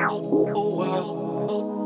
Oh wow.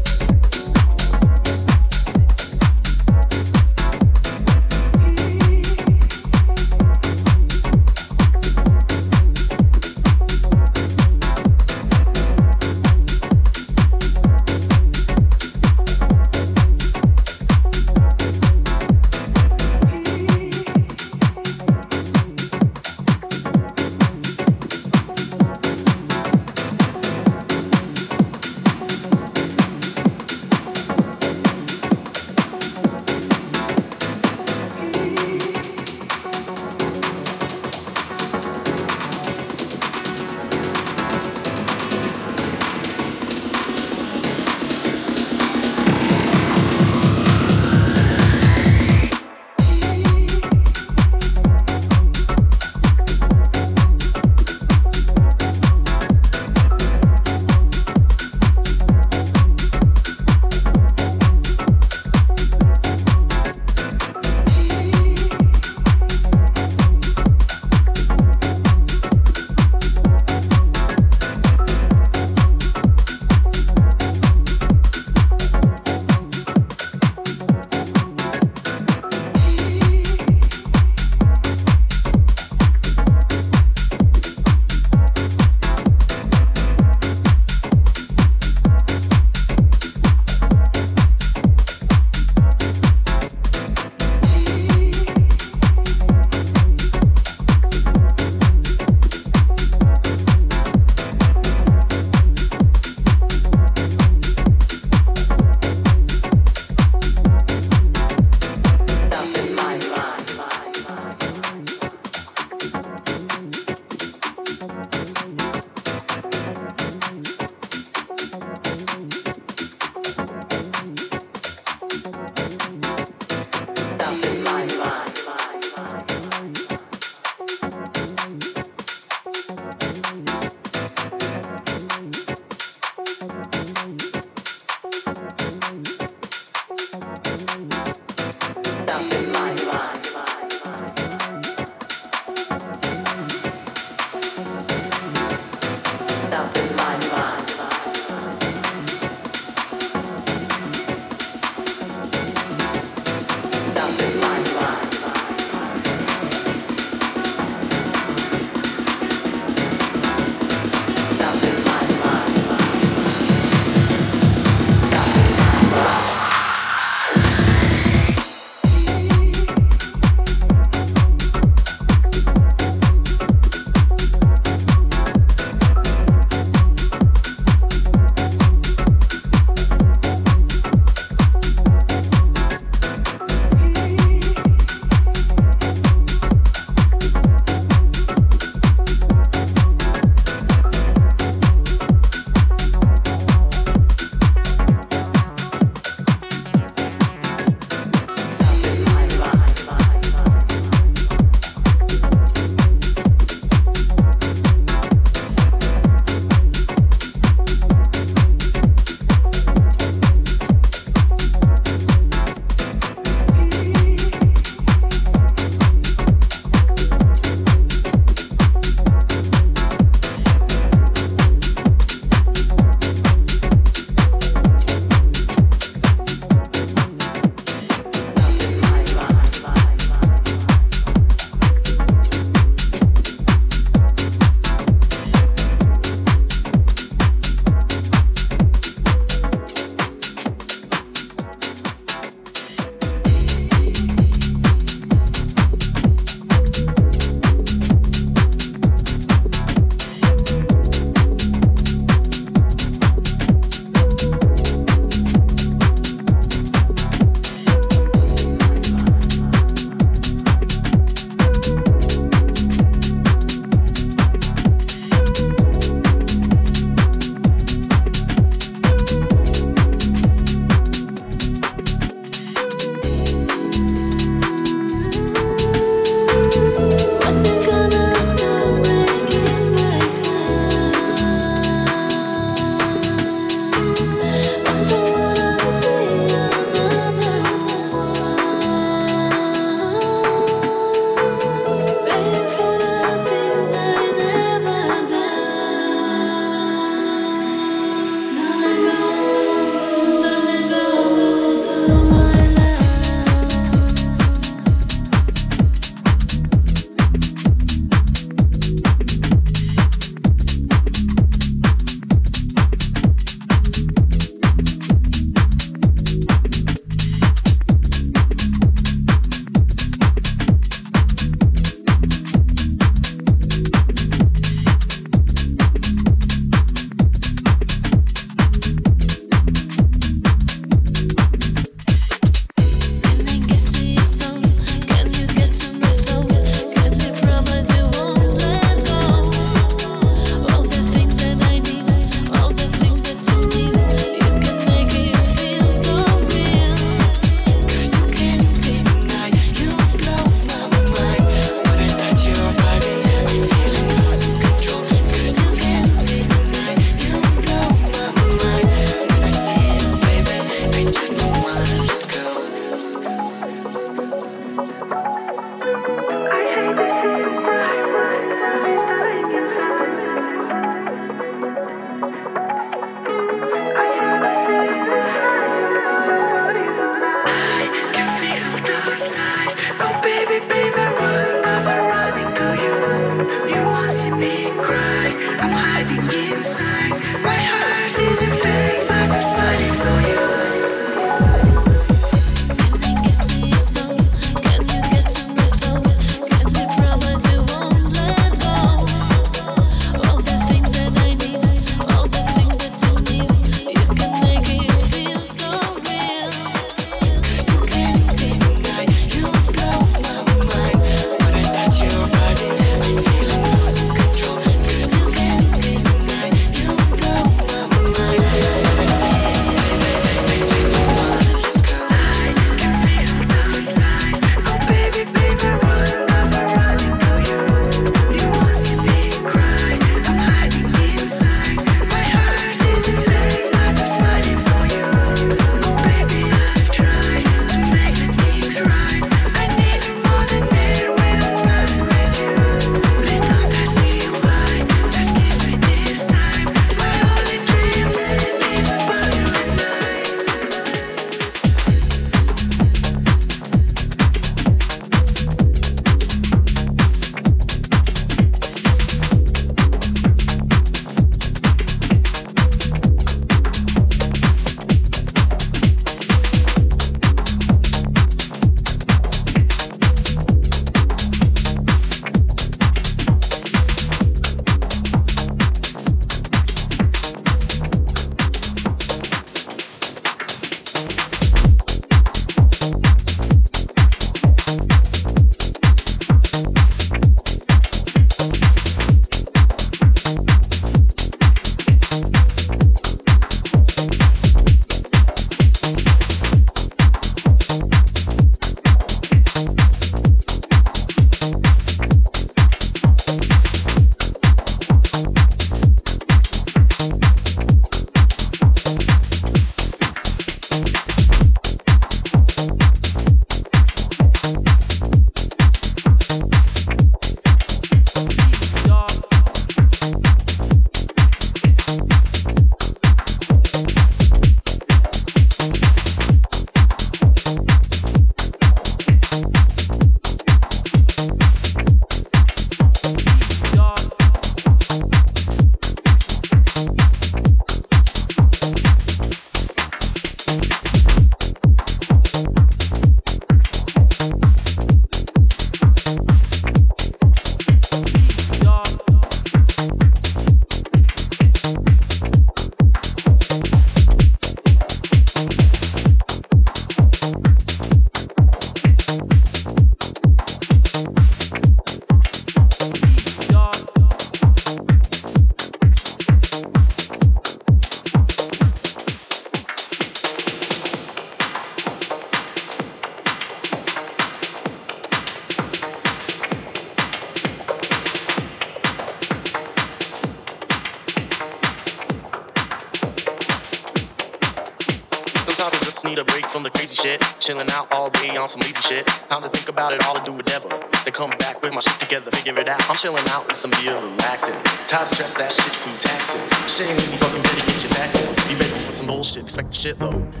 Shit though.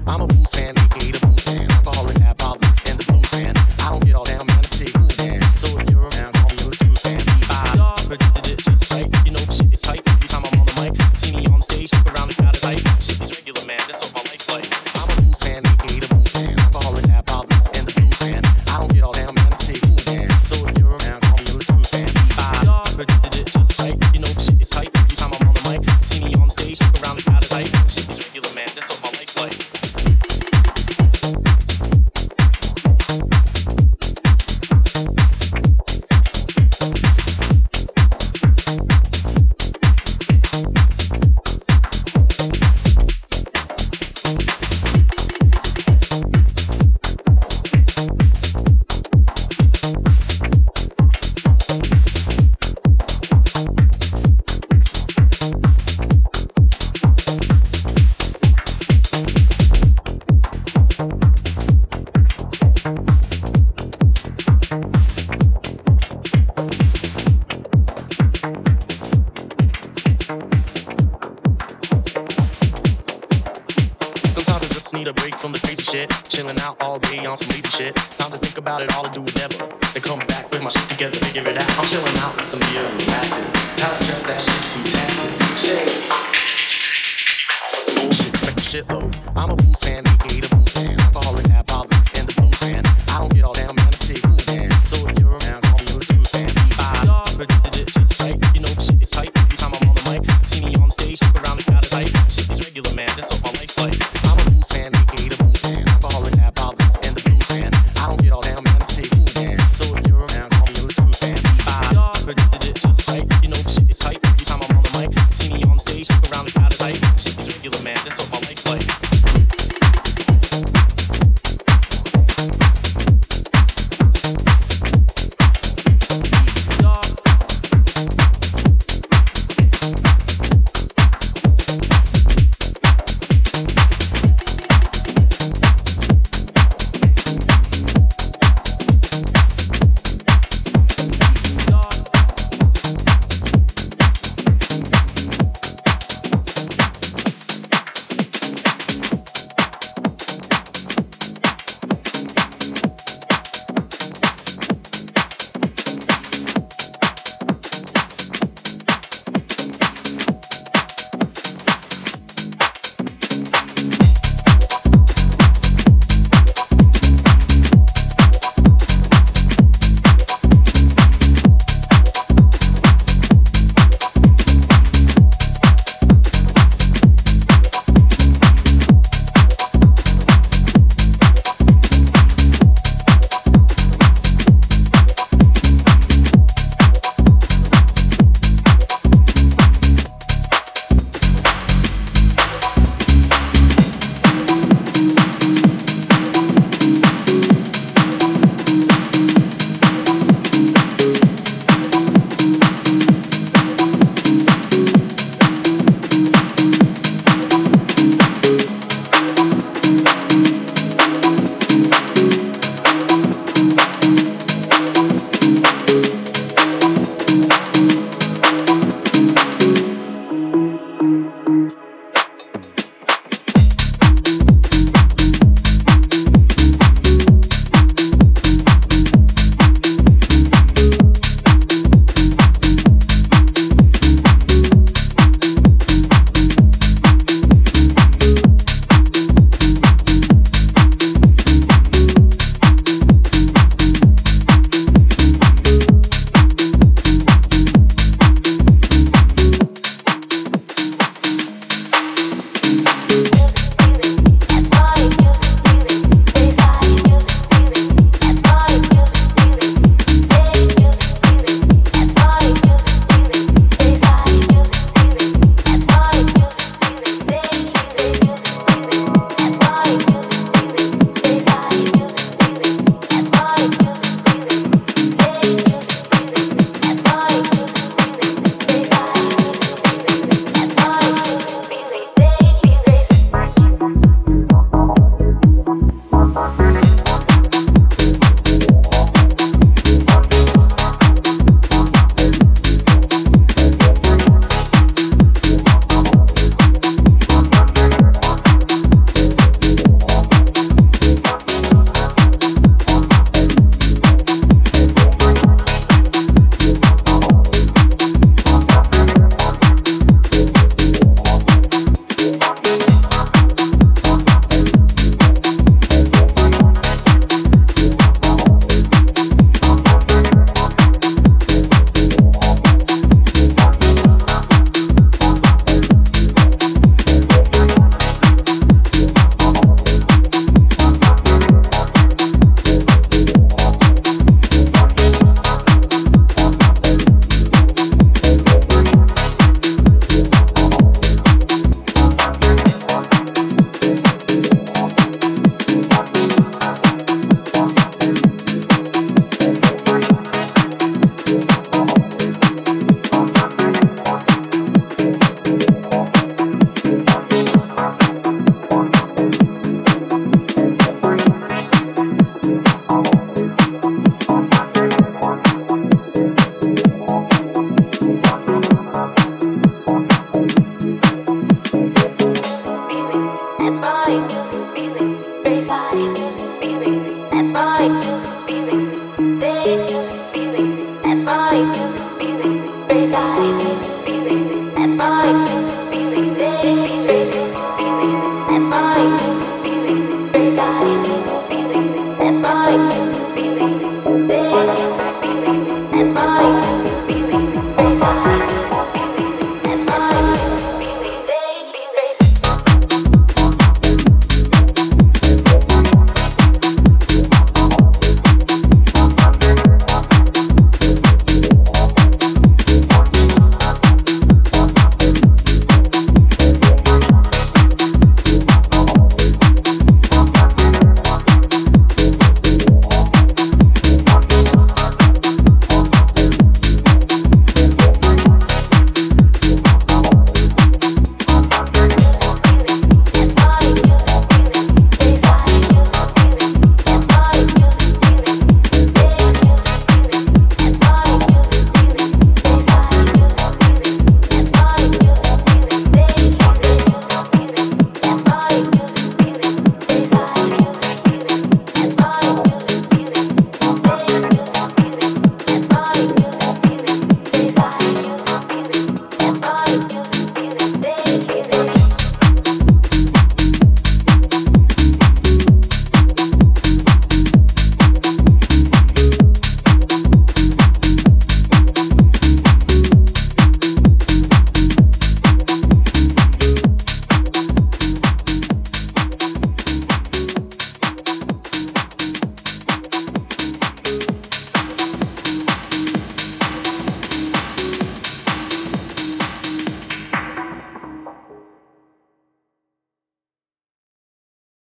That's my